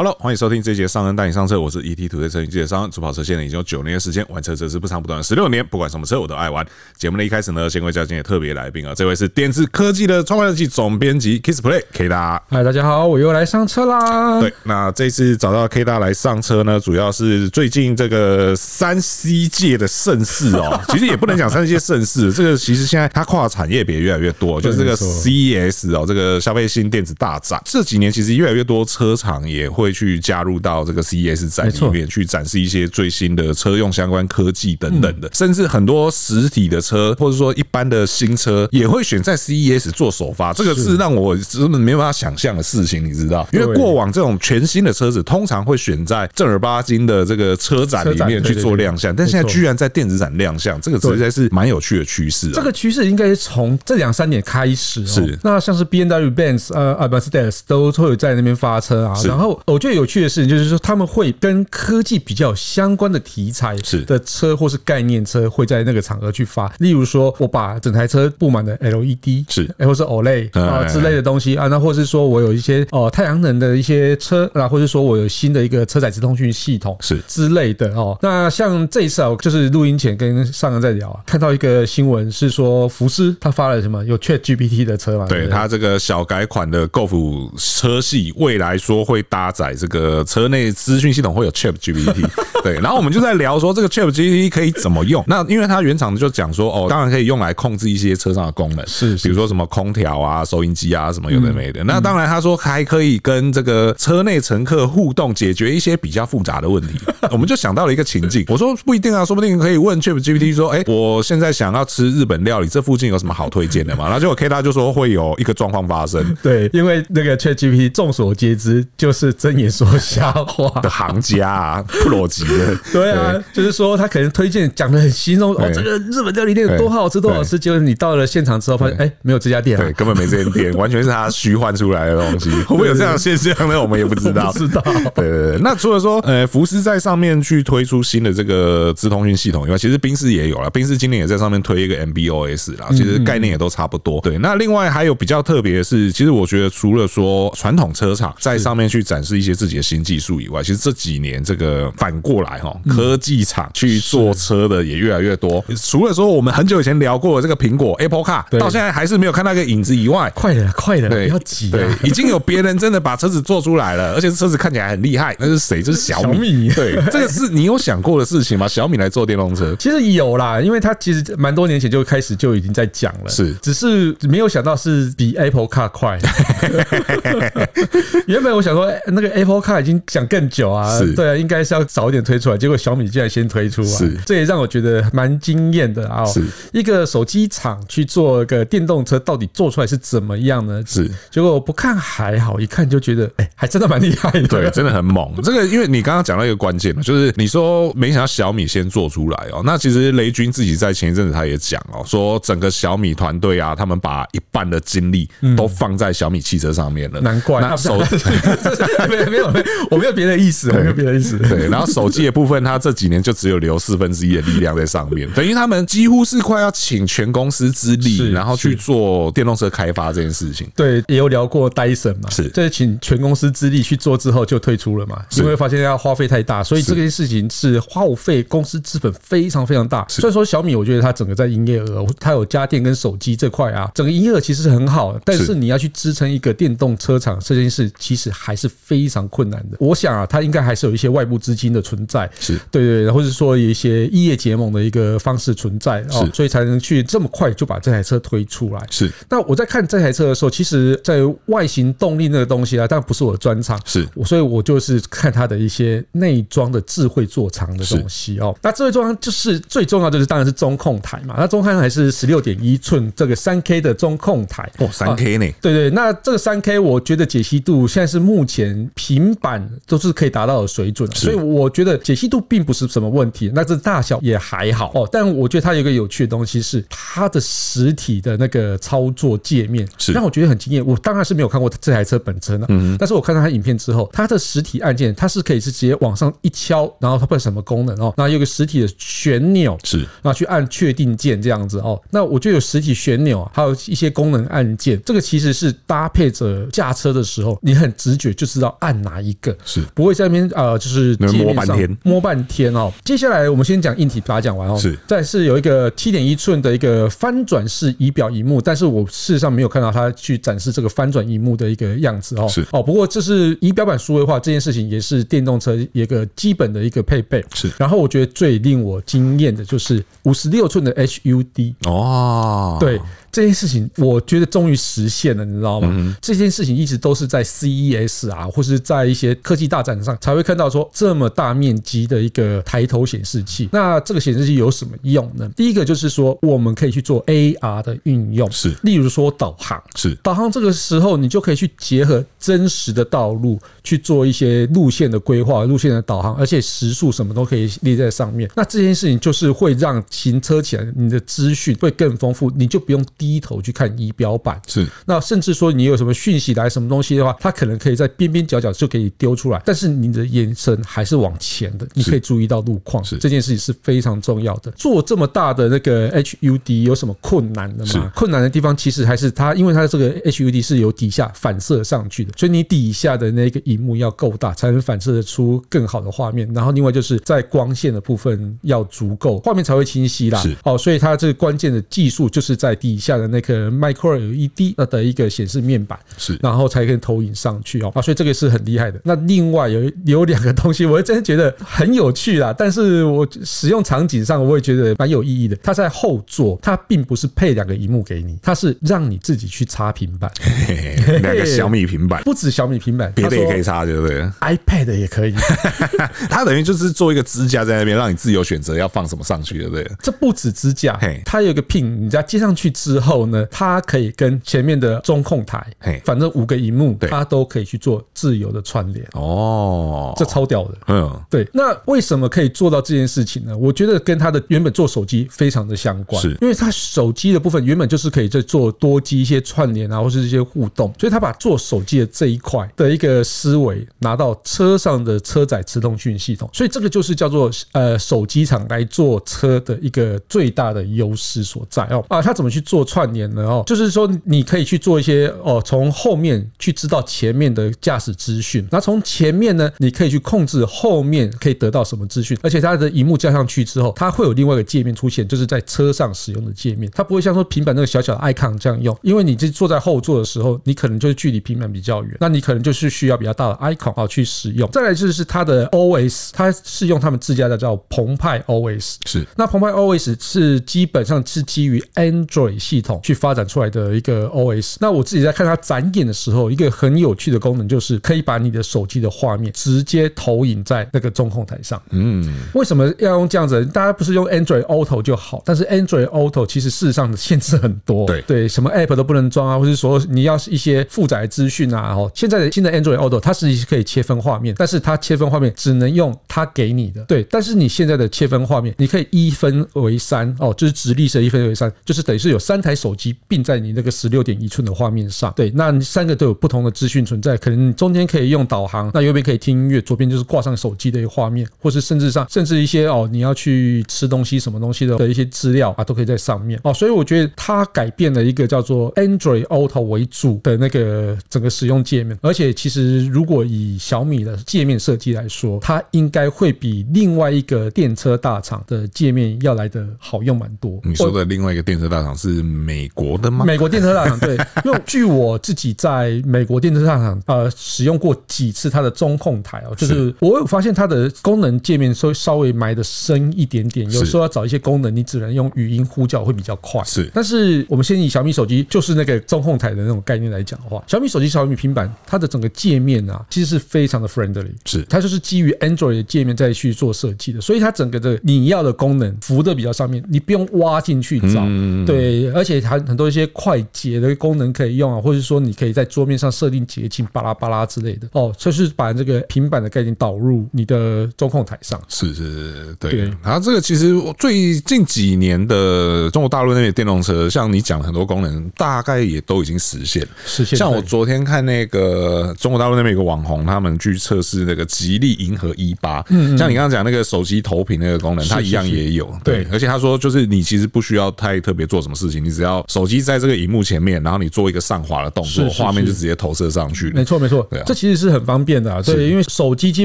Hello，欢迎收听这一节上恩带你上车，我是 ET 土车云记者尚恩。主跑车现在已经有九年的时间，玩车则是不长不短的十六年，不管什么车我都爱玩。节目的一开始呢，先为今天也特别来宾啊，这位是电子科技的创办人及总编辑 KissPlay K 大。嗨，大家好，我又来上车啦。对，那这次找到 K 大来上车呢，主要是最近这个三 C 界的盛世哦，其实也不能讲三 C 界盛世，这个其实现在它跨产业别越来越多，就是这个 CES 哦，这个消费性电子大展，这几年其实越来越多车厂也会。会去加入到这个 CES 展里面去展示一些最新的车用相关科技等等的，甚至很多实体的车或者说一般的新车也会选在 CES 做首发，这个是让我根本没办法想象的事情，你知道？因为过往这种全新的车子通常会选在正儿八经的这个车展里面去做亮相，但现在居然在电子展亮相，这个实在是蛮有趣的趋势。这个趋势应该是从这两三年开始，是。那像是 BMW、Benz、呃、啊 Mercedes 都会在那边发车啊，然后。我觉得有趣的事情就是说，他们会跟科技比较相关的题材是的车或是概念车会在那个场合去发。例如说，我把整台车布满了 LED，是，或是 OLED 啊之类的东西啊，那或是说我有一些哦太阳能的一些车啊，或者说我有新的一个车载直通讯系统是之类的哦。那像这一次啊，就是录音前跟尚恩在聊啊，看到一个新闻是说福斯他发了什么有 ChatGPT 的车嘛？对，他这个小改款的 Golf 车系，未来说会搭。在这个车内资讯系统会有 ChatGPT，对，然后我们就在聊说这个 ChatGPT 可以怎么用。那因为它原厂就讲说，哦，当然可以用来控制一些车上的功能，是，比如说什么空调啊、收音机啊什么有的没的。那当然他说还可以跟这个车内乘客互动，解决一些比较复杂的问题。我们就想到了一个情境，我说不一定啊，说不定可以问 ChatGPT 说，哎，我现在想要吃日本料理，这附近有什么好推荐的嘛？然后结果 K 大就说会有一个状况发生，对，因为那个 ChatGPT 众所皆知就是。睁眼说瞎话 的行家啊，不逻辑的。对啊，就是说他可能推荐讲的很形容哦，这个日本料理店有多好吃多好吃，结果你到了现场之后发现，哎，没有这家店，对，根本没这家店，完全是他虚幻出来的东西。会不会有这样的现象呢？我们也不知道。知道。对对对。那除了说，呃，福斯在上面去推出新的这个资通讯系统以外，其实宾士也有了，宾士今年也在上面推一个 MB.OS 啦，其实概念也都差不多。对。那另外还有比较特别的是，其实我觉得除了说传统车厂在上面去展示一些自己的新技术以外，其实这几年这个反过来哈，科技厂去做车的也越来越多。除了说我们很久以前聊过的这个苹果 Apple Car，到现在还是没有看到一个影子以外，快了，快了，不要急，对，已经有别人真的把车子做出来了，而且车子看起来很厉害。那是谁？这是小米。对，这个是你有想过的事情吗？小米来做电动车，其实有啦，因为它其实蛮多年前就开始就已经在讲了，是，只是没有想到是比 Apple Car 快。原本我想说，那个 Apple Car。他已经讲更久啊，对啊，应该是要早一点推出来，结果小米竟然先推出啊，是，这也让我觉得蛮惊艳的啊。是，一个手机厂去做一个电动车，到底做出来是怎么样呢？是，结果我不看还好，一看就觉得，哎，还真的蛮厉害的，对，真的很猛。这个因为你刚刚讲到一个关键嘛，就是你说没想到小米先做出来哦，那其实雷军自己在前一阵子他也讲哦，说整个小米团队啊，他们把一半的精力都放在小米汽车上面了，难怪那手 没有没有。我没有别的意思，没有别的意思。对，然后手机的部分，它这几年就只有留四分之一的力量在上面，等于他们几乎是快要请全公司之力，然后去做电动车开发这件事情。对，也有聊过 Dyson 嘛，是，这是请全公司之力去做之后就退出了嘛，因为发现要花费太大，所以这件事情是耗费公司资本非常非常大。所以说小米，我觉得它整个在营业额，它有家电跟手机这块啊，整个营业额其实是很好的，但是你要去支撑一个电动车厂这件事，其实还是非常困难的。我想啊，它应该还是有一些外部资金的存在，是对对，或者说有一些异业结盟的一个方式存在哦，所以才能去这么快就把这台车推出来。是。那我在看这台车的时候，其实在外形动力那个东西啊，当然不是我的专长，是，所以我就是看它的一些内装的智慧座舱的东西哦。那智慧座舱就是最重要的，就是当然是中控台嘛。那中控台是十六点一寸这个三 K 的中控台哦，三 K 呢？对对，那这个三 K 我觉得解析度现在是目前平板都是可以达到的水准，所以我觉得解析度并不是什么问题。那这大小也还好哦，但我觉得它有一个有趣的东西是它的实体的那个操作界面，是让我觉得很惊艳。我当然是没有看过这台车本身的，嗯，但是我看到它影片之后，它的实体按键它是可以是直接往上一敲，然后它会什么功能哦？然后有个实体的旋钮是，然后去按确定键这样子哦。那我觉得有实体旋钮，还有一些功能按键，这个其实是搭配着驾车的时候，你很直觉就知道按哪一个，是不会在那边呃，就是摸半天摸半天哦。接下来我们先讲硬体，把它讲完哦。是，再是有一个七点一寸的一个翻转式仪表荧幕，但是我事实上没有看到它去展示这个翻转荧幕的一个样子哦。是哦，不过这是仪表板数位化这件事情，也是电动车一个基本的一个配备。是，然后我觉得最令我惊艳的就是五十六寸的 HUD 哦，对。这件事情我觉得终于实现了，你知道吗？嗯、这件事情一直都是在 CES 啊，或是在一些科技大展上才会看到说这么大面积的一个抬头显示器。那这个显示器有什么用呢？第一个就是说我们可以去做 AR 的运用，是，例如说导航，是导航这个时候你就可以去结合真实的道路去做一些路线的规划、路线的导航，而且时速什么都可以列在上面。那这件事情就是会让行车起来你的资讯会更丰富，你就不用。低头去看仪表板是，那甚至说你有什么讯息来什么东西的话，它可能可以在边边角角就给你丢出来，但是你的眼神还是往前的，你可以注意到路况，是这件事情是非常重要的。做这么大的那个 HUD 有什么困难的吗？困难的地方其实还是它，因为它这个 HUD 是由底下反射上去的，所以你底下的那个荧幕要够大，才能反射得出更好的画面。然后另外就是在光线的部分要足够，画面才会清晰啦。是哦，所以它这个关键的技术就是在底下。下的那个 Micro LED 的一个显示面板是，然后才可以投影上去哦啊，所以这个是很厉害的。那另外有有两个东西，我真的觉得很有趣啦，但是我使用场景上我也觉得蛮有意义的。它在后座，它并不是配两个荧幕给你，它是让你自己去插平板，两个小米平板，不止小米平板，别的也可以插，对不对？iPad 也可以，它等于就是做一个支架在那边，让你自由选择要放什么上去，对不对？这不止支架，它有一个 pin，你再接上去之后。后呢，它可以跟前面的中控台，反正五个荧幕，它都可以去做自由的串联。哦，这超屌的。嗯，对。那为什么可以做到这件事情呢？我觉得跟它的原本做手机非常的相关，是因为它手机的部分原本就是可以在做多机一些串联啊，或是一些互动，所以它把做手机的这一块的一个思维拿到车上的车载磁通讯系统，所以这个就是叫做呃手机厂来做车的一个最大的优势所在哦。啊，它怎么去做串？联了哦，就是说你可以去做一些哦，从后面去知道前面的驾驶资讯，那从前面呢，你可以去控制后面可以得到什么资讯，而且它的荧幕加上去之后，它会有另外一个界面出现，就是在车上使用的界面，它不会像说平板那个小小的 icon 这样用，因为你这坐在后座的时候，你可能就是距离平板比较远，那你可能就是需要比较大的 icon 啊去使用。再来就是它的 OS，它是用他们自家的叫澎湃 OS，是。那澎湃 OS 是基本上是基于 Android 系统。去发展出来的一个 OS，那我自己在看它展演的时候，一个很有趣的功能就是可以把你的手机的画面直接投影在那个中控台上。嗯，为什么要用这样子？大家不是用 Android Auto 就好，但是 Android Auto 其实事实上的限制很多。对对，什么 App 都不能装啊，或者说你要是一些负载资讯啊。哦，现在的新的 Android Auto 它是可以切分画面，但是它切分画面只能用它给你的。对，但是你现在的切分画面，你可以一分为三哦，就是直立式一分为三，就是等于是有三台。手机并在你那个十六点一寸的画面上，对，那三个都有不同的资讯存在，可能中间可以用导航，那右边可以听音乐，左边就是挂上手机的一个画面，或是甚至上甚至一些哦，你要去吃东西什么东西的的一些资料啊，都可以在上面哦。所以我觉得它改变了一个叫做 Android Auto 为主的那个整个使用界面，而且其实如果以小米的界面设计来说，它应该会比另外一个电车大厂的界面要来得好用蛮多。你说的另外一个电车大厂是？美国的吗？美国电车大厂对，因为据我自己在美国电车大厂呃使用过几次它的中控台哦，就是我有发现它的功能界面稍稍微埋的深一点点，有时候要找一些功能，你只能用语音呼叫会比较快。是，但是我们先以小米手机就是那个中控台的那种概念来讲的话，小米手机、小米平板，它的整个界面啊，其实是非常的 friendly，是，它就是基于 Android 的界面再去做设计的，所以它整个的你要的功能浮的比较上面，你不用挖进去找，对，而且它很多一些快捷的功能可以用啊，或者说你可以在桌面上设定捷径巴拉巴拉之类的哦，就是把这个平板的概念导入你的中控台上，是是是，对。然后这个其实最近几年的中国大陆那边电动车，像你讲的很多功能，大概也都已经实现了。实现。像我昨天看那个中国大陆那边有个网红，他们去测试那个吉利银河 E 八，嗯，像你刚刚讲那个手机投屏那个功能，它一样也有。对，而且他说就是你其实不需要太特别做什么事情，你只要手机在这个荧幕前面，然后你做一个上滑的动作，画面就直接投射上去。没错没错，对啊，这其实是很方便的啊。对，因为手机基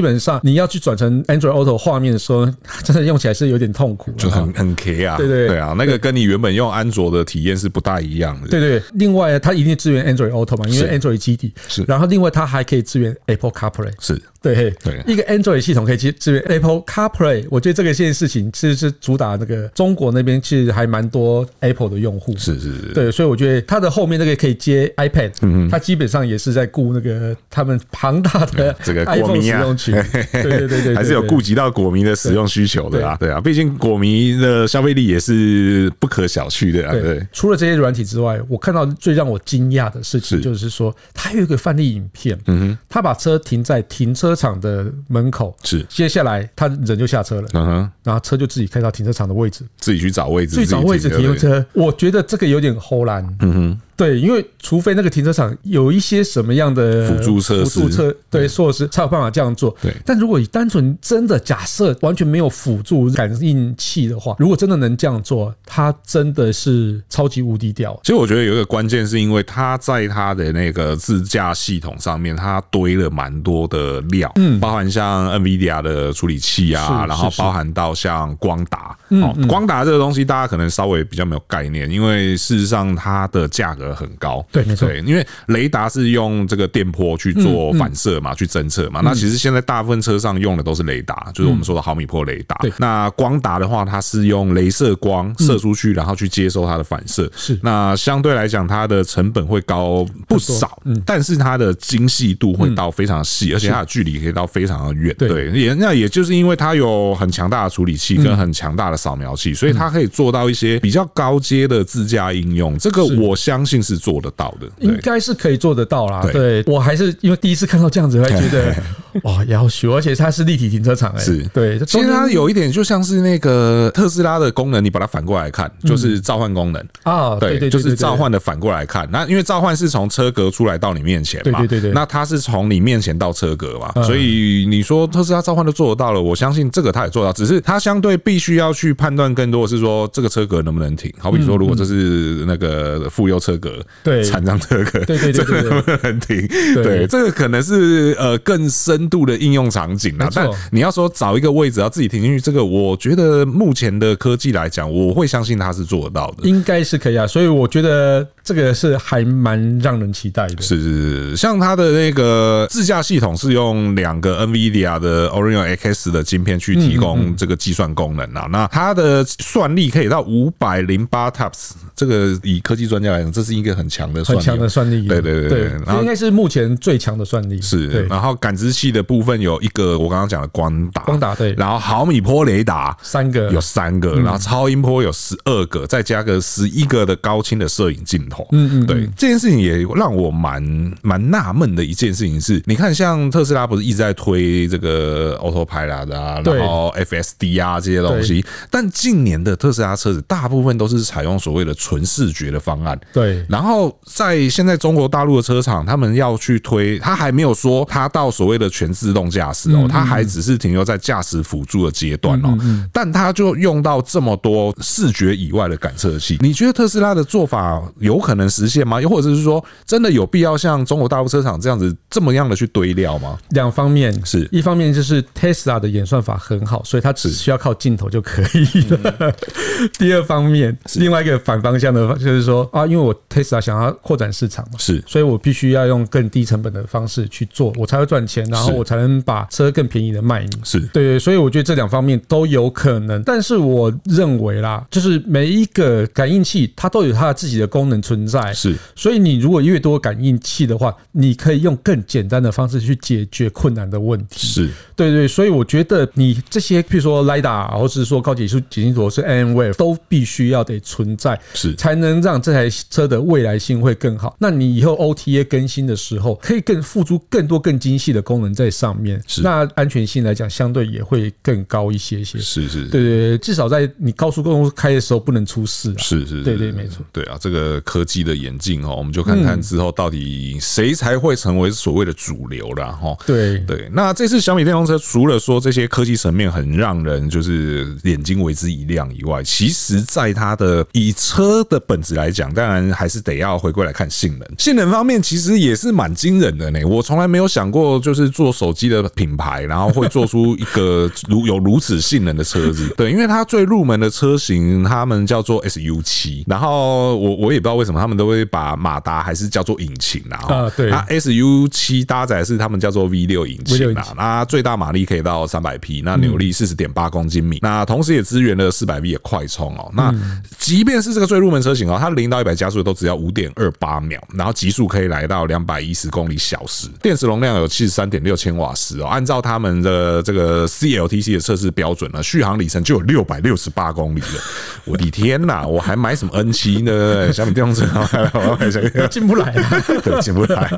本上你要去转成 Android Auto 画面的时候，真的用起来是有点痛苦，就很很 K 啊。对对对啊，那个跟你原本用安卓的体验是不大一样的。对对，另外它一定支援 Android Auto 嘛，因为 Android 基底是。然后另外它还可以支援 Apple CarPlay。是。对对，一个 Android 系统可以支支援 Apple CarPlay，我觉得这个件事情其实是主打那个中国那边其实还蛮多 Apple 的用户。是是是。对，所以我觉得它的后面那个可以接 iPad，嗯，它基本上也是在顾那个他们庞大的这个果迷使用群。对对对对，还是有顾及到果迷的使用需求的啊。对啊，毕竟果迷的消费力也是不可小觑的啊。对。除了这些软体之外，我看到最让我惊讶的事情就是说，它有一个范例影片，嗯哼，他把车停在停车场的。门口是，接下来他人就下车了，嗯哼，然后车就自己开到停车场的位置，自己去找位置，自己找位置停车。我觉得这个有点唬烂，嗯哼。对，因为除非那个停车场有一些什么样的辅助设施，辅助车对措施才有办法这样做。对，但如果你单纯真的假设完全没有辅助感应器的话，如果真的能这样做，它真的是超级无敌屌。其实我觉得有一个关键是因为它在它的那个自驾系统上面，它堆了蛮多的料，嗯，包含像 NVIDIA 的处理器啊，然后包含到像光达，嗯，光达这个东西大家可能稍微比较没有概念，因为事实上它的价格。很高，对，没错，因为雷达是用这个电波去做反射嘛，去侦测嘛。那其实现在大部分车上用的都是雷达，就是我们说的毫米波雷达。那光达的话，它是用镭射光射出去，然后去接收它的反射。是，那相对来讲，它的成本会高不少，但是它的精细度会到非常细，而且它的距离可以到非常的远。对，也那也就是因为它有很强大的处理器跟很强大的扫描器，所以它可以做到一些比较高阶的自驾应用。这个我相信。是做得到的，应该是可以做得到啦。对，我还是因为第一次看到这样子，还 觉得哇，要学，而且它是立体停车场，哎，是对。其实它有一点就像是那个特斯拉的功能，你把它反过来看，就是召唤功能啊。对对，就是召唤的反过来看。那因为召唤是从车格出来到你面前嘛，对对对。那它是从你面前到车格嘛，所以你说特斯拉召唤都做得到了，我相信这个它也做到，只是它相对必须要去判断更多的是说这个车格能不能停。好比说，如果这是那个妇幼车格。对，残障车格，对对对对，能不能停？对，这个可能是呃更深度的应用场景啦。但你要说找一个位置要自己停进去，这个我觉得目前的科技来讲，我会相信它是做得到的，应该是可以啊。所以我觉得这个是还蛮让人期待的。是是是，像它的那个自驾系统是用两个 NVIDIA 的 Orion X 的晶片去提供这个计算功能啊。那它的算力可以到五百零八 TOPS，这个以科技专家来讲，这是一个。很强的算力很强的算力，对对对对，然后应该是目前最强的算力。是，然后感知器的部分有一个，我刚刚讲的光达，光达对，然后毫米波雷达三个，有三个，然后超音波有十二个，再加个十一个的高清的摄影镜头。嗯嗯，对，这件事情也让我蛮蛮纳闷的一件事情是，你看像特斯拉不是一直在推这个 Autopilot 啊，然后 FSD 啊这些东西，但近年的特斯拉车子大部分都是采用所谓的纯视觉的方案。对，然后。然后在现在中国大陆的车厂，他们要去推，他还没有说他到所谓的全自动驾驶哦，他还只是停留在驾驶辅助的阶段哦。但他就用到这么多视觉以外的感测器，你觉得特斯拉的做法有可能实现吗？又或者是说，真的有必要像中国大陆车厂这样子这么样的去堆料吗？两方面是一方面就是 Tesla 的演算法很好，所以它只需要靠镜头就可以了。嗯、第二方面，另外一个反方向的，就是说啊，因为我 Tesla 想要扩展市场嘛，是，所以我必须要用更低成本的方式去做，我才会赚钱，然后我才能把车更便宜的卖你。是对，所以我觉得这两方面都有可能，但是我认为啦，就是每一个感应器它都有它自己的功能存在，是，所以你如果越多感应器的话，你可以用更简单的方式去解决困难的问题。是对对，所以我觉得你这些，譬如说 LiDAR，或是说高解析解析图是 mmWave，都必须要得存在，是才能让这台车的未来性会更好。那你以后 OTA 更新的时候，可以更付出更多更精细的功能在上面，是那安全性来讲，相对也会更高一些些。是是，对对对，至少在你高速公路开的时候不能出事啊。是是，对对没错。对啊，这个科技的演进哦，我们就看看之后到底谁才会成为所谓的主流了哈。对对，那这次小米电动车除了说这些科技层面很让人就是眼睛为之一亮以外，其实在它的以车的本质来讲，当然还是得要回归来看性能。性能方面其实也是蛮惊人的呢。我从来没有想过，就是做手机的品牌，然后会做出一个如有如此性能的车子。对，因为它最入门的车型，他们叫做 SU 七，然后我我也不知道为什么他们都会把马达还是叫做引擎啦。啊，对，那 SU 七搭载是他们叫做 V 六引擎啦，那最大马力可以到三百匹，那扭力四十点八公斤米，那同时也支援了四百 V 的快充哦。那即便是这个最入门车型哦，它零到一百加速都只要五点二八秒，然后极速可以来到两百一十公里小时，电池容量有七十三点六千瓦时哦。按照他们的这个 CLTC 的测试标准呢，续航里程就有六百六十八公里了。我的天呐，我还买什么 N 七呢？小米电动车 进不来，对，进不来。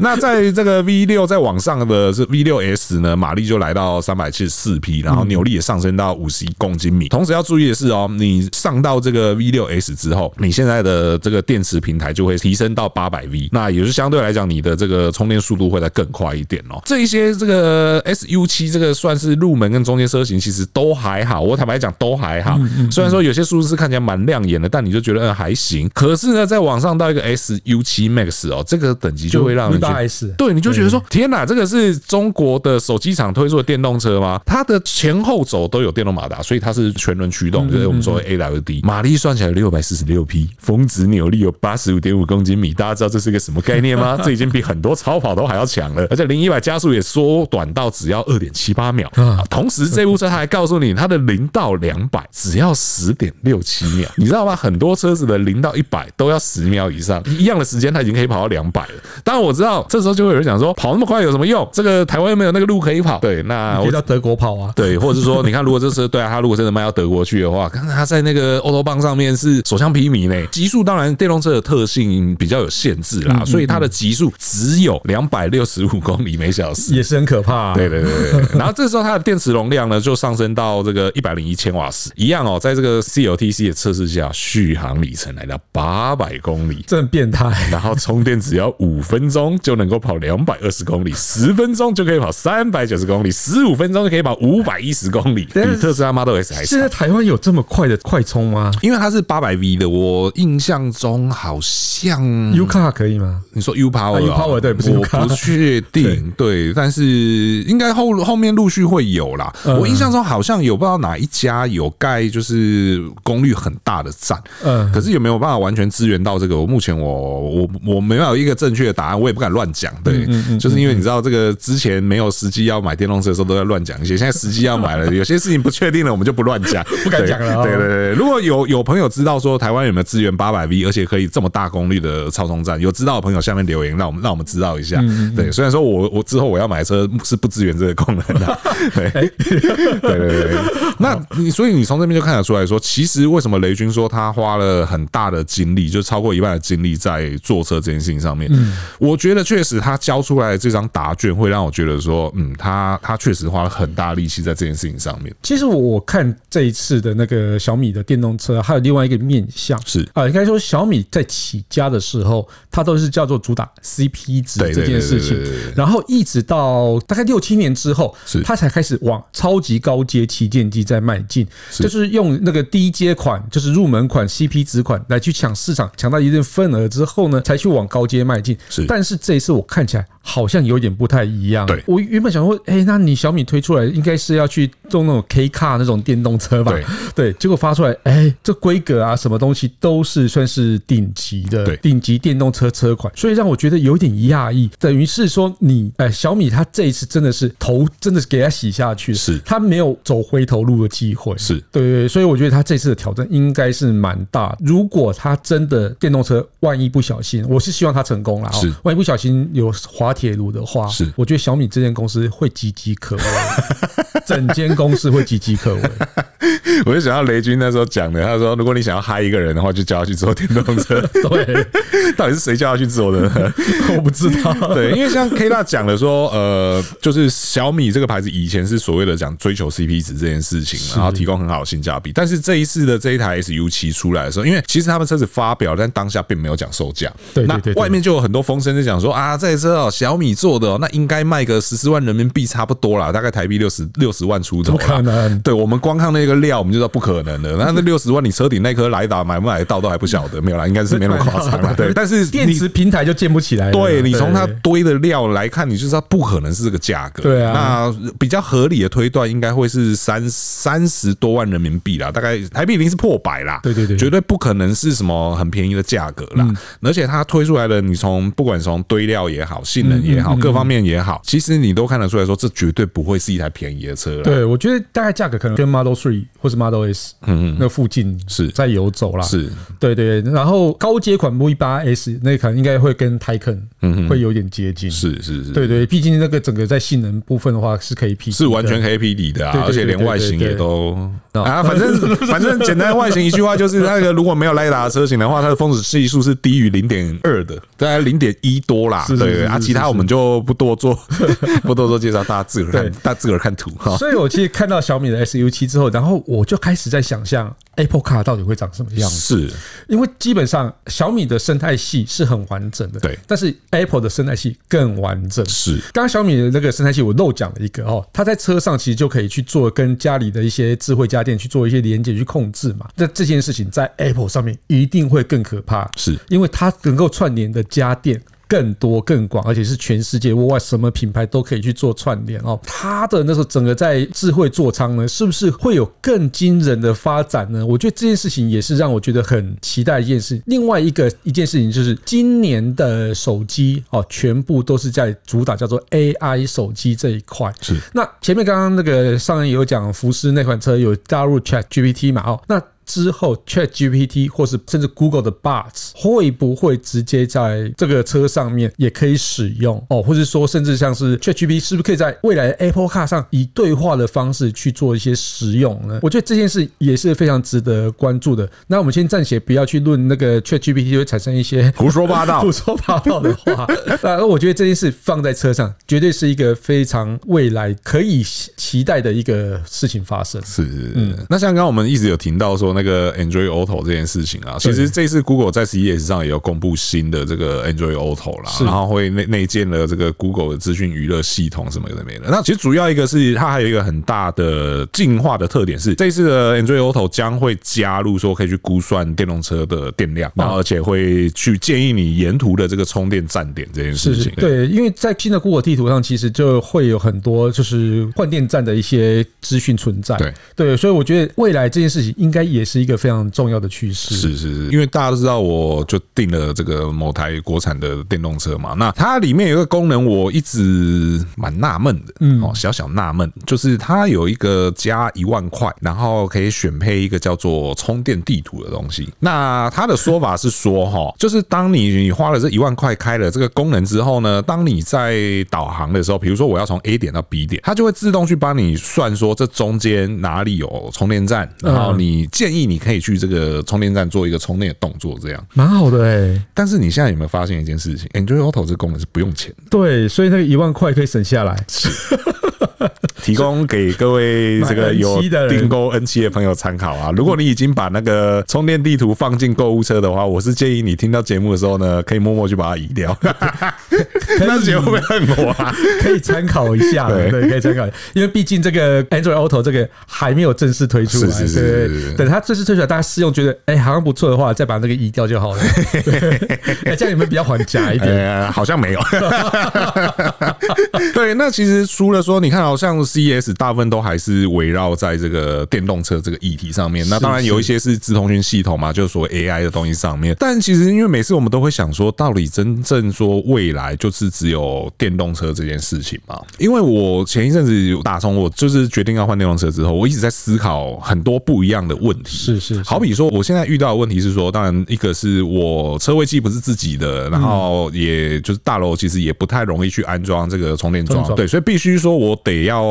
那在这个 V 六在往上的是 V 六 S 呢，马力就来到三百七十四匹，然后扭力也上升到五十一公斤米。同时要注意的是哦，你上到这个 V 六 S 之后，你现在的这个电池平台就会提升到八百 V，那也是相对来讲，你的这个充电速度会再更快一点哦。这一些这个 SU 七这个算是入门跟中间车型，其实都还好。我坦白讲都还好，虽然说有些数字看起来蛮亮眼的，但你就觉得嗯还行。可是呢，在网上到一个 SU 七 Max 哦，这个等级就会让人觉得，对，你就觉得说天哪，这个是中国的手机厂推出的电动车吗？它的前后轴都有电动马达，所以它是全轮驱动，就是我们说的 AWD，马力算起来六百四十六匹，峰值扭力有八十五点五公斤米。大家知道这是个什么概念吗？这已经比很多超跑都还要强了，而且零一百加速也缩短到只要二点七八秒。同时，这部车它还告诉你，它的零到两百只要十点六七秒，你知道吗？很多车子的零到一百都要十秒以上，一样的时间它已经可以跑到两百了。当然我知道，这时候就会有人讲说，跑那么快有什么用？这个台湾又没有那个路可以跑。对，那我到德国跑啊。对，或者是说，你看，如果这车对啊，它如果真的卖到德国去的话，看它在那个欧洲棒上面是所向披靡呢。极速当然，电动车的特性比较有限制啦，所以它的极速只有两百六十五公里每小时，也是很可怕。对对对对。然后这时候它的电池容量呢，就上升到这个一百零一千瓦时，一样哦，在这个 CLTC 的测试下，续航里程来到八百公里，真变态。然后充电只要五分钟就能够跑两百二十公里，十分钟就可以跑三百九十公里，十五分钟就可以跑五百一十公里，比特斯拉 Model S 还。现在台湾有这么快的快充吗？因为它是八百 V 的，我印象中好像 U Car 可以吗？你说 U Power U Power 对，不是 U Car 我不确定，对，但是应该后后面陆续会有啦。我印象中好像有不知道哪一家有盖，就是功率很大的站，嗯，可是有没有办法完全支援到这个？我目前我我我没有一个正确的答案，我也不敢乱讲，对，就是因为你知道这个之前没有时机要买电动车的时候都在乱讲一些，现在时机要买了，有些事情不确定了，我们就不乱讲，不敢讲了。对对对，如果有有朋友知道说台湾有没有支援八百 V，而且可以这么大功率的超充站，有知道的朋友下面留言，让我们让我们知道一下。对，虽然说我我之后我要买车是不支援这个功能的，对对对对。那你所以你从这边就看得出来说，其实为什么雷军说他花了很大的精力，就超过一半的精力在坐车这件事情上面？嗯我觉得确实他交出来的这张答卷会让我觉得说，嗯，他他确实花了很大力气在这件事情上面。其实我看这一次的那个小米的电动车，还有另外一个面向是啊，应该说小米在起家的时候，它都是叫做主打 CP 值这件事情，然后一直到大概六七年之后，是它才开始往超级高阶旗舰机在迈进，就是用那个低阶款，就是入门款 CP 值款来去抢市场。场抢到一定份额之后呢，才去往高阶迈进。是，但是这一次我看起来好像有点不太一样。对，我原本想说，哎，那你小米推出来应该是要去做那种 K car 那种电动车吧？对，对，结果发出来，哎，这规格啊，什么东西都是算是顶级的，顶级电动车车款，所以让我觉得有点讶异。等于是说，你哎，小米它这一次真的是头真的是给它洗下去，是，它没有走回头路的机会。是对对，所以我觉得它这次的挑战应该是蛮大。如果它真的电动车万一不小心，我是希望它成功了。是，万一不小心有滑铁卢的话，是，我觉得小米这间公司会岌岌可危，整间公司会岌岌可危。我就想到雷军那时候讲的，他说：“如果你想要嗨一个人的话，就叫他去坐电动车。”对，到底是谁叫他去坐的呢？我不知道。对，因为像 K 大讲的说，呃，就是小米这个牌子以前是所谓的讲追求 CP 值这件事情，然后提供很好的性价比。但是这一次的这一台 SU 七出来的时候，因为其实他们车子发表，但当下并没有讲售价。对，那外面就有很多风声在讲说啊，这台车哦，小米做的，那应该卖个十四万人民币差不多啦，大概台币六十六十万出头。不可能。对，我们光看那个料，我们就知道不可能的。那那六十万，你车顶那颗雷达买不买得到都还不晓得，没有啦，应该是没那么夸张了。对，但是 电池平台就建不起来。对，你从它堆的料来看，你就知道不可能是这个价格。对啊，那比较合理的推断应该会是三三十多万人民币啦，大概台币已经是破百啦。对对对，绝对不可能是什么很便宜的价格啦。而且它推出来的，你从不管从堆料也好，性能也好，各方面也好，其实你都看得出来说，这绝对不会是一台便宜的车啦。对，我觉得大概价格可能跟 Model Three 或是 Model S，嗯嗯，那附近是。在游走啦。是，对对，然后高阶款 V 八 S 那可能应该会跟 Taycan 嗯会有点接近。是是是，对对，毕竟那个整个在性能部分的话是可以匹，是完全可以匹敌的啊，而且连外形也都啊，反正 反正简单外形一句话就是，那个如果没有雷达的车型的话，它的峰值系数是低于零点二的，大概零点一多啦。对对啊，其他 我们就不多做，不多做介绍，大家自个儿看，大家自个儿看图哈。所以我其实看到小米的 SU 七之后，然后我就开始在想象 Apple Car 到底会长什么样子。是，因为基本上小米的生态系是很完整的，对，但是 Apple 的生态系更完整。是，刚刚小米的那个生态系我漏讲了一个哦，它在车上其实就可以去做跟家里的一些智慧家电去做一些连接去控制嘛。那这件事情在 Apple 上面一定会更可怕，是因为它能够串联的家电。更多更广，而且是全世界外什么品牌都可以去做串联哦。它的那时候整个在智慧座舱呢，是不是会有更惊人的发展呢？我觉得这件事情也是让我觉得很期待一件事。另外一个一件事情就是今年的手机哦，全部都是在主打叫做 AI 手机这一块。是。那前面刚刚那个上人也有讲，福斯那款车有加入 ChatGPT 嘛？哦，那。之后，ChatGPT 或是甚至 Google 的 Bots 会不会直接在这个车上面也可以使用哦？或者说，甚至像是 ChatGPT 是不是可以在未来的 Apple Car 上以对话的方式去做一些使用呢？我觉得这件事也是非常值得关注的。那我们先暂且不要去论那个 ChatGPT 会产生一些胡说八道、胡说八道的话。那我觉得这件事放在车上，绝对是一个非常未来可以期待的一个事情发生。是，嗯。那像刚刚我们一直有听到说那个 Android Auto 这件事情啊，其实这次 Google 在 CES 上也有公布新的这个 Android Auto 啦，然后会内内建了这个 Google 的资讯娱乐系统什么的没的。那其实主要一个是它还有一个很大的进化的特点是，这次的 Android Auto 将会加入说可以去估算电动车的电量，然后而且会去建议你沿途的这个充电站点这件事情。对，因为在新的 Google 地图上，其实就会有很多就是换电站的一些资讯存在。对对，所以我觉得未来这件事情应该也是一个。非常重要的趋势是是是，因为大家都知道，我就订了这个某台国产的电动车嘛。那它里面有一个功能，我一直蛮纳闷的，嗯，哦，小小纳闷，就是它有一个加一万块，然后可以选配一个叫做充电地图的东西。那它的说法是说，哈，就是当你你花了这一万块开了这个功能之后呢，当你在导航的时候，比如说我要从 A 点到 B 点，它就会自动去帮你算说这中间哪里有充电站，然后你建议你可以。去这个充电站做一个充电的动作，这样蛮好的哎。但是你现在有没有发现一件事情？Android Auto 这个功能是不用钱的。对，所以那个一万块可以省下来。是。提供给各位这个有订购 N 七的朋友参考啊！如果你已经把那个充电地图放进购物车的话，我是建议你听到节目的时候呢，可以默默去把它移掉。那节目会不会恨我啊？可以参考一下，对，可以参考，因为毕竟这个 Android Auto 这个还没有正式推出来，是是是，等它这次推出来，大家试用觉得哎、欸、好像不错的话，再把那个移掉就好了。哎，这样有没有比较缓颊一点？呃，好像没有。对，那其实除了说，你看，好像 CES 大部分都还是围绕在这个电动车这个议题上面。那当然有一些是资通讯系统嘛，就是所谓 AI 的东西上面。但其实因为每次我们都会想说，到底真正说未来就是只有电动车这件事情嘛？因为我前一阵子打从我就是决定要换电动车之后，我一直在思考很多不一样的问题。是是，是，好比说，我现在遇到的问题是说，当然一个是我车位既不是自己的，然后也就是大楼其实也不太容易去安装这个充电桩，对，所以必须说我得要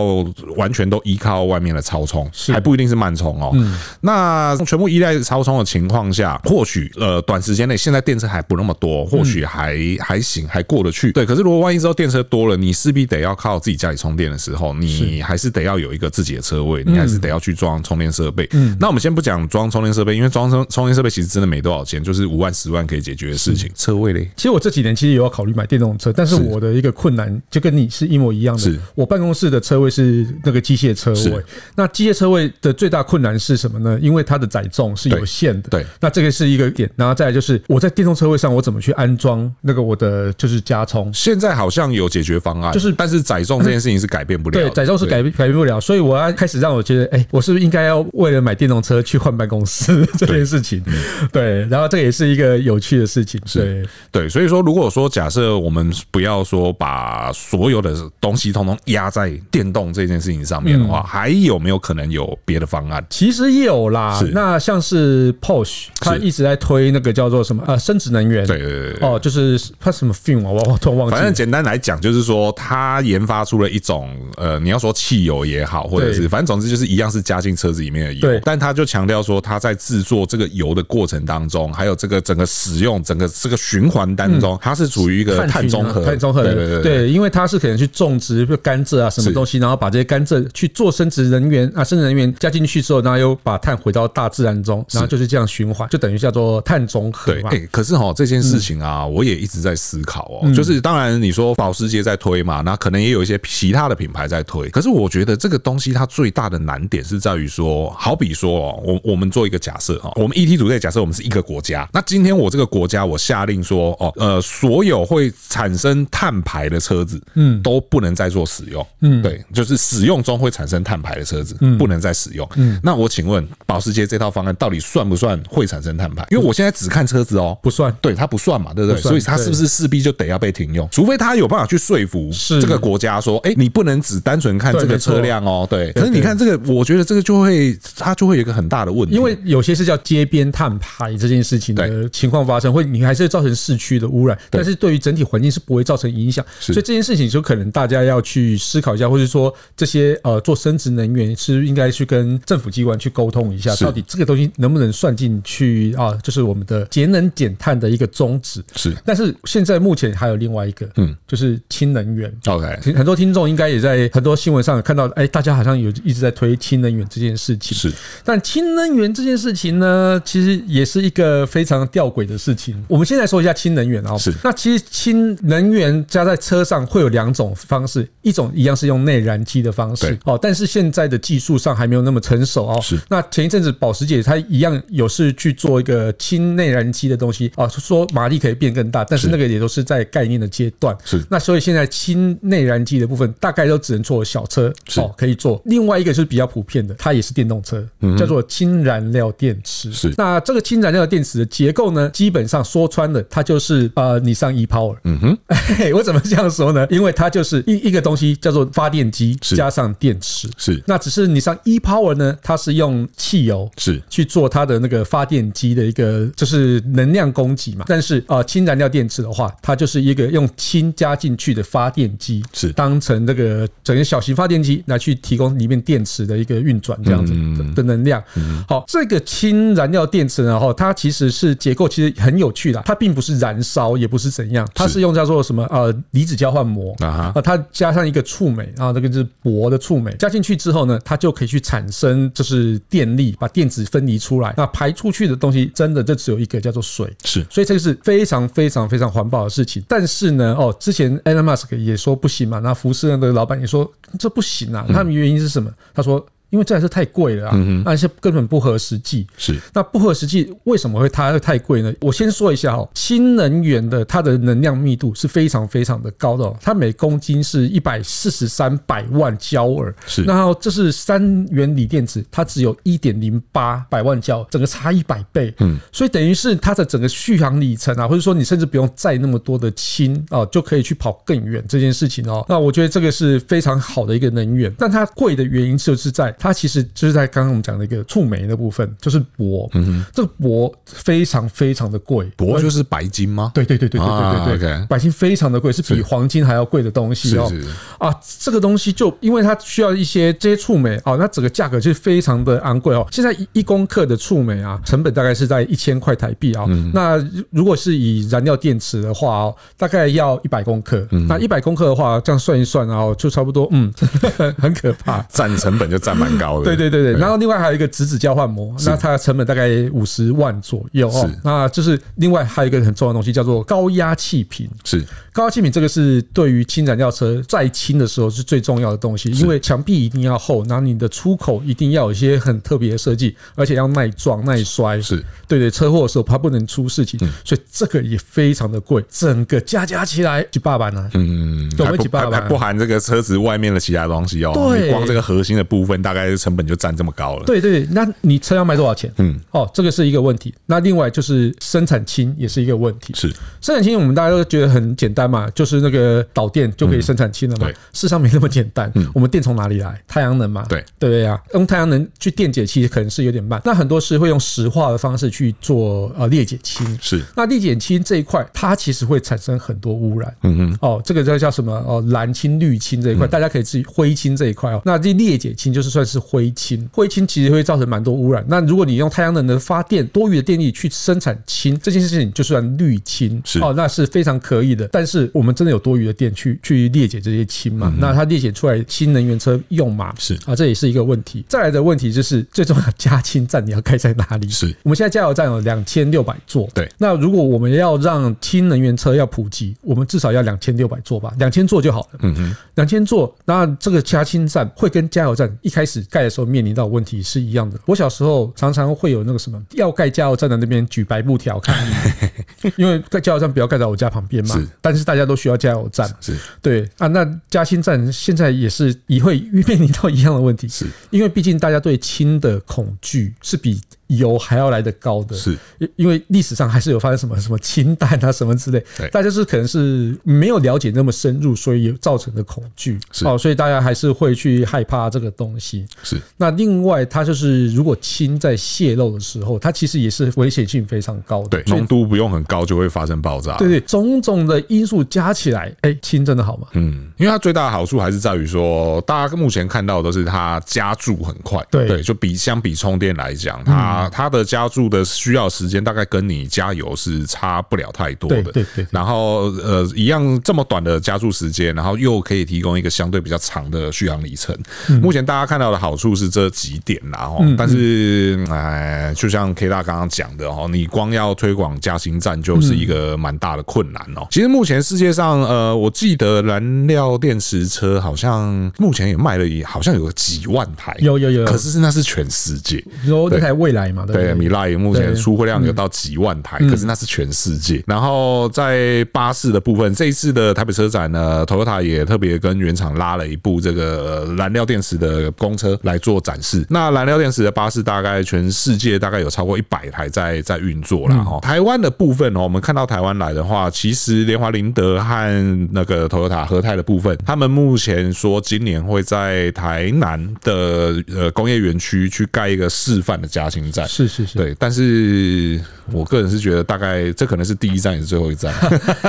完全都依靠外面的超充，还不一定是慢充哦。那全部依赖超充的情况下，或许呃短时间内现在电车还不那么多，或许还还行，还过得去。对，可是如果万一之后电车多了，你势必得要靠自己家里充电的时候，你还是得要有一个自己的车位，你还是得要去装充电设备。嗯，那我们先不讲装充电设备，因为装充充电设备其实真的没多少钱，就是五万十万可以解决的事情。车位嘞，其实我这几年其实也有考虑买电动车，但是我的一个困难就跟你是一模一样的。是我办公室的车位是那个机械车位，那机械车位的最大困难是什么呢？因为它的载重是有限的。对，那这个是一个点，然后再来就是我在电动车位上，我怎么去安装那个我的就是加充？现在好像有解决方案，就是但是载重这件事情是改变不了。对，载重是改变改变不了，所以我要开始让我觉得，哎，我是不是应该要为了买电动车去换办公室 这件事情？对，然后这也是一个有趣的事情。对，对，所以说，如果说假设我们不要说把所有的东西通通压在电动这件事情上面的话，还有没有可能有别的方案？其实有啦，那像是 Porsche，他一直在推那个叫做什么呃，生殖能源。对对对，哦，就是他什么 fume 我我都忘记。反正简单来讲，就是说他研发出了一种呃，你要说汽油也好，或者是反正总之就是一样是加进车子里面的油。对，但他就强调说他在制作这个油的过程当中，还有这个整个使用整个这个循环当中，它是处于一个碳中和，碳中和的。对对对，因为它是可能去种植，比如甘蔗啊什么东西，然后把这些甘蔗去做生殖能源啊，生殖能源加进去之后，然后又把碳回到大自然中，然后就是这样循环，就等于叫做碳中和。对，哎，可是哈这件事情啊，我也一直在思考哦，就是当然你说保时捷在推嘛，那可能也有一些其他的品牌在推，可是我觉得这个东西它最大的难点是在于说，好比说哦，我我们做一个假设哈，我们 ET 组队假设我们是一个国家，那今天我这个国家我下令说哦，呃，所有会产生碳排的车子，嗯，都不能再做使用，嗯，对，就是使用中会产生碳排的车子，嗯，不能再使用，嗯，那我请问保时捷这套方案到底算不算会产生碳排？因为我现在只看车子哦，不算，对，它不算嘛，对不对？所以它是不是势必就得要被停用？除非他有办法去说服这个国家说，哎，你不能只单纯看这个车辆哦，对。可是你看这个，我觉得这个就会它就会有一个很大的问题，因为有些是叫街边碳排这件事情的情况发生，会你还是会造成市区的污染，但是对于整体环境是不会造成影响。所以这件事情就可能大家要去思考一下，或者说这些呃做生殖能源是应该去跟政府机关去沟通一下，到底这个东西能不能算进去啊？就是我们的节能减碳的一个宗旨。是，但是现在目前还有另外一个，嗯，就是氢能源。OK，很多听众应该也在很多新闻上看到，哎，大家好像有一直在推氢能源这件事情。是，但氢能源这件事情呢，其实也是一个非常吊诡的事情。我们先来说一下氢能源啊。是，那其实氢能源加在车上会有两种方式，一种一样是用内燃机的方式，哦，但是现在的技术上还没有那么成熟哦。是，那前一阵子保时捷它一样有是去做一个氢内燃机的东西啊，说马力可以变更大，但是那个也都是在概念的阶段。是，那所以现在氢内燃机的部分大概都只能做小车哦，可以做。另外一个是比较普遍的，它也是电动车，叫做氢燃料电池。是，那这个氢燃料电池的结构呢，基本上说穿了，它就是呃，你上 ePower。嗯哼，我怎么这样说呢？因为它就是一一个东西叫做发电机加上电池。是，那只是你上 ePower 呢，它是用汽油是去做它的那个发电机的一个就是能量供给嘛。但是呃，氢燃料电池的话，它就是一个用氢加进去的发电机，是当成这个整个小型发电机来去提供里面电池的一个运转这样子的能量。好，这个氢燃料电池呢，哈，它其实是结构其实很有趣的，它并不是燃烧，也不是怎样，它是用叫做什么呃离子交换膜啊，它加上一个触媒啊，这个是铂的触媒，加进去之后呢，它就可以去产生就是电力，把电子分离出来，那排出去的东西真的就只有一个叫做水，是，所以这个是非常非常非常环保的事情。但是呢，哦，之前 Elon Musk 也说不行嘛，那福斯的老板也说这不行啊，他们原因是什么？他说。因为这台车太贵了啊，而且根本不合实际。是，那不合实际，为什么会它会太贵呢？我先说一下哦，氢能源的它的能量密度是非常非常的高的哦，它每公斤是一百四十三百万焦耳。是，然后这是三元锂电池，它只有一点零八百万焦，整个差一百倍。嗯，所以等于是它的整个续航里程啊，或者说你甚至不用载那么多的氢啊，就可以去跑更远这件事情哦。那我觉得这个是非常好的一个能源，但它贵的原因就是在它其实就是在刚刚我们讲的一个触媒的部分，就是铂。嗯哼，这个铂非常非常的贵，铂就是白金吗？对对对对对对对对，白金非常的贵，是比黄金还要贵的东西哦。是是啊，这个东西就因为它需要一些这些触媒哦，那整个价格就非常的昂贵哦。现在一一公克的触媒啊，成本大概是在一千块台币啊。那如果是以燃料电池的话哦，大概要一百公克。那一百公克的话，这样算一算啊，就差不多嗯，很可怕，占成本就占蛮高的。对对对对，然后另外还有一个质子交换膜，那它的成本大概五十万左右哦。那就是另外还有一个很重要的东西，叫做高压气瓶。是高压气瓶，这个是对于轻燃料车在轻的时候是最重要的东西，因为墙壁一定要厚，然后你的出口一定要有一些很特别的设计，而且要耐撞耐摔。是对对，车祸的时候它不能出事情，所以这个也非常的贵，整个加加起来几百万呢。嗯，几百万不含这个车子外面的其他东西哦。对，光这个核心的部分，大概成本就占这么高了。对对，那你车要卖多少钱？嗯，哦，这个是一个问题。那另外就是生产氢也是一个问题。是生产氢，我们大家都觉得很简单嘛，就是那个导电就可以生产氢了嘛。事实上没那么简单。嗯我们电从哪里来？太阳能嘛。对对对啊，用太阳能去电解气可能是有点慢。那很多是会用石化的方式去做呃裂解氢。是那裂解氢这一块，它其实会产生很多污染。嗯嗯。哦，这个叫叫什么？哦，蓝氢、绿氢这一块，大家可以自己灰氢这一块哦。那这裂解氢就是算是灰氢，灰氢其实会造成蛮多污染。那如果你用太阳能的发电，多余的电力去生产氢，这件事情就算绿氢。是哦，那是非常可以的。但是我们真的有多余的电去去裂解这些氢嘛？那它裂解出来新能源车用嘛？是啊，这也是一个问题。再来的问题就是最重要的加氢站你要开在哪里？是我们现在加油站有两千六百座。对，那如果我们要让氢能源车要普及，我们至少要两千六百座吧？两千座就好了。嗯哼，两千座，那这个加氢站会跟加油站一开始盖的时候面临到问题是一样的。我小时候常常会有那个什么，要盖加油站的那边举白布条抗议，因为盖加油站不要盖在我家旁边嘛。是，但是大家都需要加油站。是，对啊，那嘉兴站现在也是也会 面临到一样的问题。是，因为毕竟大家对氢的恐惧是比。油还要来的高的，是，因为历史上还是有发生什么什么氢弹啊什么之类，大家是可能是没有了解那么深入，所以有造成的恐惧，是。哦，所以大家还是会去害怕这个东西。是，那另外它就是如果氢在泄漏的时候，它其实也是危险性非常高的，对，浓度不用很高就会发生爆炸。对对，种种的因素加起来，哎，氢真的好吗？嗯，因为它最大的好处还是在于说，大家目前看到的都是它加注很快，对。对，就比相比充电来讲，它。它的加注的需要时间大概跟你加油是差不了太多的，对对对。然后呃，一样这么短的加注时间，然后又可以提供一个相对比较长的续航里程。目前大家看到的好处是这几点，啦，哦但是哎，就像 K 大刚刚讲的哦，你光要推广加氢站就是一个蛮大的困难哦。其实目前世界上呃，我记得燃料电池车好像目前也卖了，好像有个几万台，有有有。可是那是全世界，有那台未来。对，米拉也目前出货量有到几万台，可是那是全世界。然后在巴士的部分，这一次的台北车展呢，Toyota 也特别跟原厂拉了一部这个燃料电池的公车来做展示。那燃料电池的巴士大概全世界大概有超过一百台在在运作了哈。台湾的部分哦，我们看到台湾来的话，其实联华林德和那个 Toyota 和泰的部分，他们目前说今年会在台南的呃工业园区去盖一个示范的加氢站。是是是，对，但是我个人是觉得，大概这可能是第一站也是最后一站。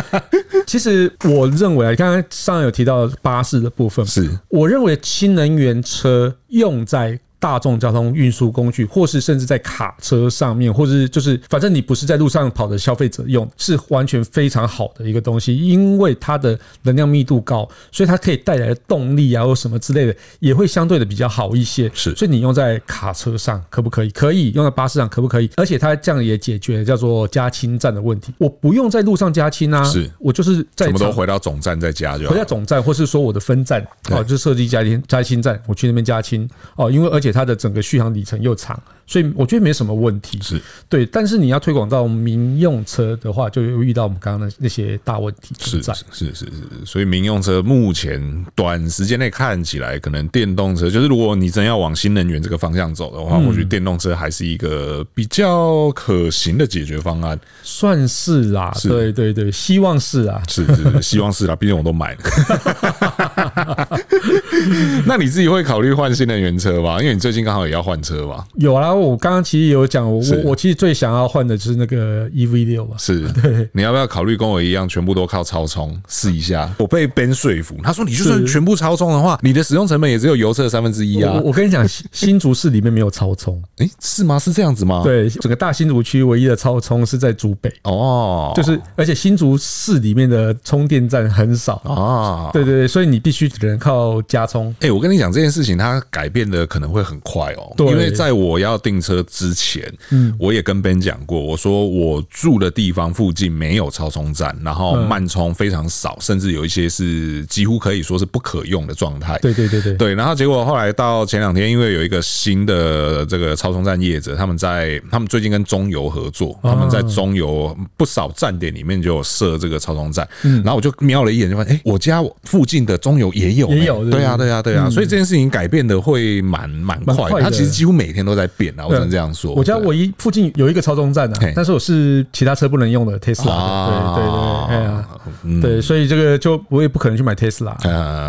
其实我认为啊，刚刚上有提到巴士的部分，是我认为新能源车用在。大众交通运输工具，或是甚至在卡车上面，或是就是反正你不是在路上跑的消费者用，是完全非常好的一个东西，因为它的能量密度高，所以它可以带来的动力啊或什么之类的也会相对的比较好一些。是，所以你用在卡车上可不可以？可以用在巴士上可不可以？而且它这样也解决叫做加氢站的问题。我不用在路上加氢啊，是我就是在什么都回到总站再加就好，回到总站，或是说我的分站哦，就设计加氢加氢站，我去那边加氢哦，因为而且。它的整个续航里程又长。所以我觉得没什么问题，是对。但是你要推广到民用车的话，就会遇到我们刚刚的那些大问题存在。是是是。所以民用车目前短时间内看起来，可能电动车就是如果你真要往新能源这个方向走的话，我觉得电动车还是一个比较可行的解决方案。算是啦，对对对，希望是啊，是是是希望是啦，毕竟我都买了。那你自己会考虑换新能源车吗？因为你最近刚好也要换车吧？有啊。我刚刚其实有讲，我我其实最想要换的就是那个 EV 六吧。是，对，你要不要考虑跟我一样，全部都靠超充试一下？我被 Ben 说服，他说你就算全部超充的话，你的使用成本也只有油车的三分之一啊。我跟你讲，新竹市里面没有超充，诶，是吗？是这样子吗？对，整个大新竹区唯一的超充是在竹北哦，就是而且新竹市里面的充电站很少啊。对对对，所以你必须只能靠加充。诶，我跟你讲这件事情，它改变的可能会很快哦，因为在我要订车之前，嗯，我也跟 Ben 讲过，我说我住的地方附近没有超充站，然后慢充非常少，甚至有一些是几乎可以说是不可用的状态。对对对对对。然后结果后来到前两天，因为有一个新的这个超充站业者，他们在他们最近跟中油合作，他们在中油不少站点里面就有设这个超充站。嗯，然后我就瞄了一眼，就发现哎，我家附近的中油也有，也有。对啊，对啊，对啊。所以这件事情改变的会蛮蛮快，它其实几乎每天都在变啊，我只能这样说。我家唯一附近有一个超充站啊，但是我是其他车不能用的 Tesla，对对对，哎呀，对，所以这个就我也不可能去买 Tesla，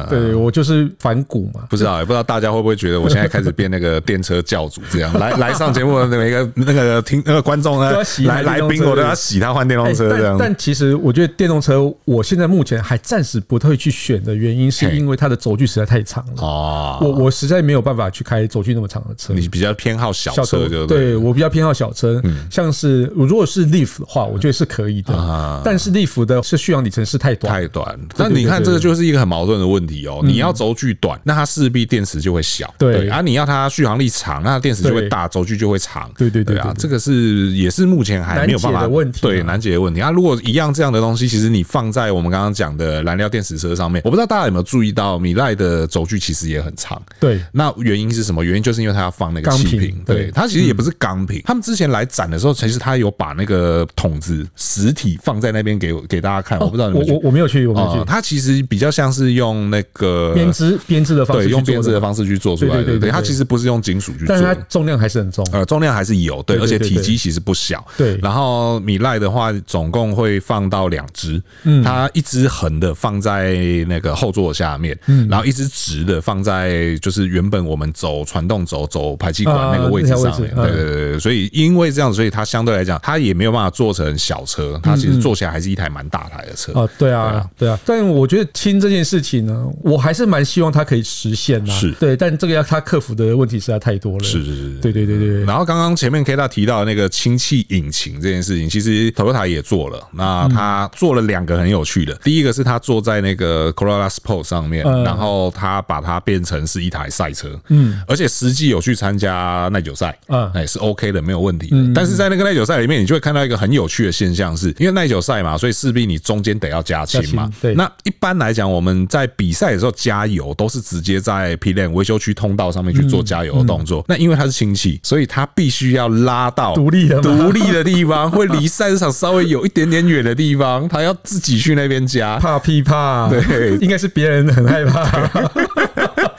对我就是反骨嘛。不知道也不知道大家会不会觉得我现在开始变那个电车教主这样，来来上节目的每个那个听那个观众呢，来来宾我都要洗他换电动车这样。但其实我觉得电动车我现在目前还暂时不会去选的原因，是因为它的轴距实在太长了。哦，我我实在没有办法去开轴距那么长的车。你比较偏好小车就对。对，我比较偏好小车，像是如果是 Leaf 的话，我觉得是可以的。但是 Leaf 的是续航里程是太短，太短。但你看这个就是一个很矛盾的问题哦。你要轴距短，那它势必电池就会小。对，而你要它续航力长，那电池就会大，轴距就会长。对对对啊，这个是也是目前还没有办法的问题。对，难解的问题。啊，如果一样这样的东西，其实你放在我们刚刚讲的燃料电池车上面，我不知道大家有没有注意到，米赖的轴距其实也很长。对，那原因是什么？原因就是因为它要放那个气瓶。对，它其实也不是钢瓶，他们之前来展的时候，其实他有把那个桶子实体放在那边给给大家看。我不知道你们我我我没有去，我没有去。它其实比较像是用那个编织编织的方式，对，用编织的方式去做出来的。对，它其实不是用金属去做，但是它重量还是很重。呃，重量还是有，对，而且体积其实不小。对，然后米赖的话，总共会放到两只，它一只横的放在那个后座下面，然后一只直的放在就是原本我们走传动轴走排气管那个位置上面。对对对，所以因为这样，所以它相对来讲，它也没有办法做成小车，它其实做起来还是一台蛮大台的车。哦，对啊，对啊。但我觉得氢这件事情呢，我还是蛮希望它可以实现啦。是，对，但这个要他克服的问题实在太多了。是是是，对对对对。然后刚刚前面 K 大提到那个氢气引擎这件事情，其实 Toyota 也做了。那他做了两个很有趣的，第一个是他坐在那个 Corolla Sport 上面，然后他把它变成是一台赛车。嗯，而且实际有去参加耐久赛。嗯，哎，是 OK 的，没有问题。但是在那个耐久赛里面，你就会看到一个很有趣的现象，是因为耐久赛嘛，所以势必你中间得要加氢嘛。对。那一般来讲，我们在比赛的时候加油都是直接在 Pit Lane 维修区通道上面去做加油的动作。那因为它是氢气，所以它必须要拉到独立的独立的地方，会离赛车场稍微有一点点远的地方，他要自己去那边加。怕屁怕，对，应该是别人很害怕。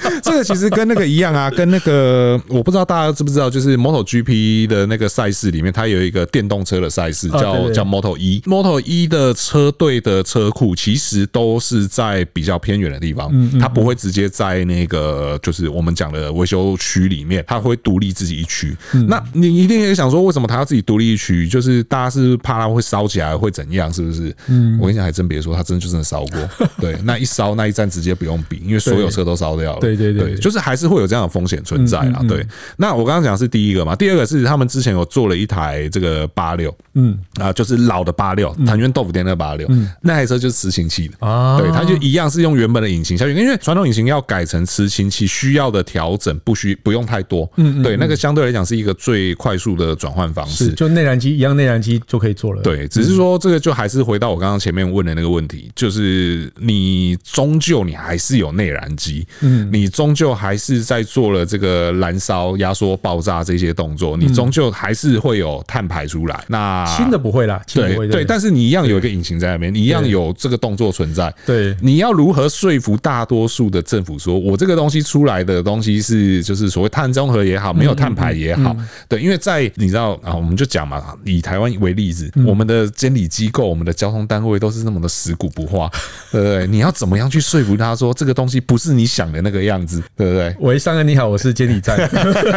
这个其实跟那个一样啊，跟那个我不知道大家知不知道，就是 MotoGP 的那个赛事里面，它有一个电动车的赛事，叫叫 Moto 一。Moto 一的车队的车库其实都是在比较偏远的地方，它不会直接在那个就是我们讲的维修区里面，它会独立自己一区。那你一定也想说，为什么它要自己独立一区？就是大家是怕它会烧起来会怎样？是不是？嗯，我跟你讲，还真别说，它真的就真的烧过。对，那一烧那一站直接不用比，因为所有车都烧掉了。对对。对，就是还是会有这样的风险存在啊。对，那我刚刚讲是第一个嘛，第二个是他们之前有做了一台这个八六，嗯啊，就是老的八六，藤原豆腐店那个八六，那台车就是持氢气的。啊，对，它就一样是用原本的引擎下去，因为传统引擎要改成持氢气需要的调整不需不用太多，嗯，对，那个相对来讲是一个最快速的转换方式，就内燃机一样内燃机就可以做了，对，只是说这个就还是回到我刚刚前面问的那个问题，就是你终究你还是有内燃机，嗯，你终究还是在做了这个燃烧、压缩、爆炸这些动作，你终究还是会有碳排出来。那轻的不会啦，对对，但是你一样有一个引擎在那边，你一样有这个动作存在。对，你要如何说服大多数的政府说，我这个东西出来的东西是就是所谓碳中和也好，没有碳排也好，对，因为在你知道啊，我们就讲嘛，以台湾为例子，我们的监理机构、我们的交通单位都是那么的死骨不化，对不对？你要怎么样去说服他说这个东西不是你想的那个样子，对不对？喂，上哥你好，我是监理站，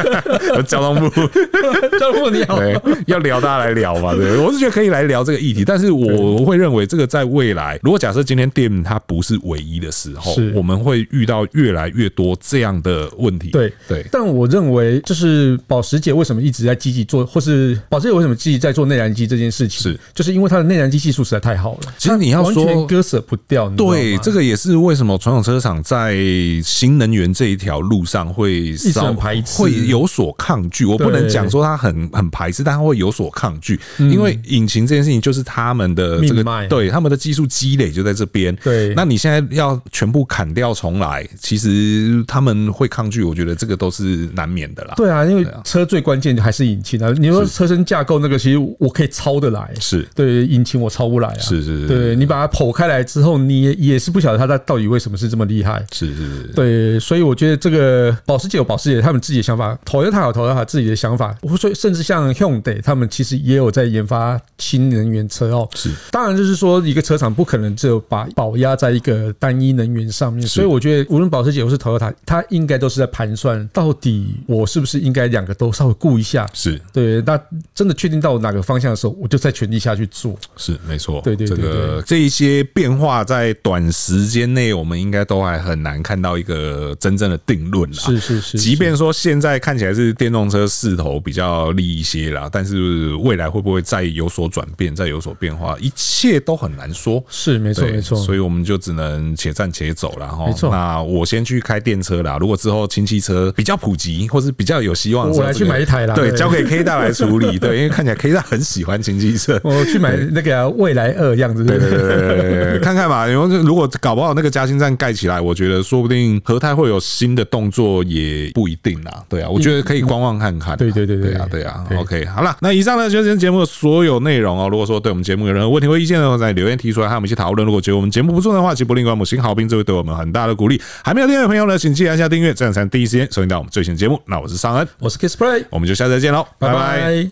交通部，交通部你好，对，要聊大家来聊嘛，对，我是觉得可以来聊这个议题，但是我会认为这个在未来，如果假设今天电它不是唯一的时候，我们会遇到越来越多这样的问题。对。对，但我认为就是保时捷为什么一直在积极做，或是保时捷为什么积极在做内燃机这件事情，是。就是因为它的内燃机技术实在太好了。其实你要说割舍不掉，对，这个也是为什么传统车厂在新能源这一条路上会稍排会有所抗拒。我不能讲说它很很排斥，但它会有所抗拒，因为引擎这件事情就是他们的这个对他们的技术积累就在这边。对，那你现在要全部砍掉重来，其实他们会抗拒。我觉得这个都是难免的啦。对啊，因为车最关键的还是引擎啊。你说车身架构那个，其实我可以抄得来。是对引擎我抄不来啊。是是是。对你把它剖开来之后，你也也是不晓得它到底为什么是这么厉害。是是是。对，所以我觉得这个保时捷有保时捷他们自己的想法，Toyota 有 Toyota 自己的想法。我说，甚至像 Hyundai 他们其实也有在研发新能源车哦。是，当然就是说一个车厂不可能只有把保压在一个单一能源上面，所以我觉得无论保时捷或是 Toyota，它应该都是在盘算到底我是不是应该两个都稍微顾一下。是对，那真的确定到哪个方向的时候，我就在全力下去做。是没错，对对对，这个这一些变化在短时间内，我们应该都还很难看到一个真正的定论啦。是是是，即便说现在看起来是电动车势头比较利一些啦，但是未来会不会再有所转变，再有所变化，一切都很难说。是没错没错，所以我们就只能且战且走了哈。没错，那我先去开电车啦。如果之后氢气车比较普及，或是比较有希望，我来去买一台啦。对，交给 K 大来处理。对，因为看起来 K 大很喜欢氢气车，我去买那个未来二样子。对对对对，看看吧。因为如果搞不好那个嘉兴站盖起来，我觉得说不定和泰会有新的动作，也不一定啦。对啊，我觉得可以观望看看。对对对对啊对啊。OK，好了，那以上呢就是节目的所有内容哦。如果说对我们节目有任何问题或意见的话，在留言提出来，和我们一起讨论。如果觉得我们节目不错的话，请不吝给我们新好评，这会对我们很大的鼓励。还没有订阅的朋友呢，请记得按下订阅，这样才能第一时间收听到我们最新的节目。那我是尚恩，我是 Kiss Play，我们就下次再见喽，拜拜。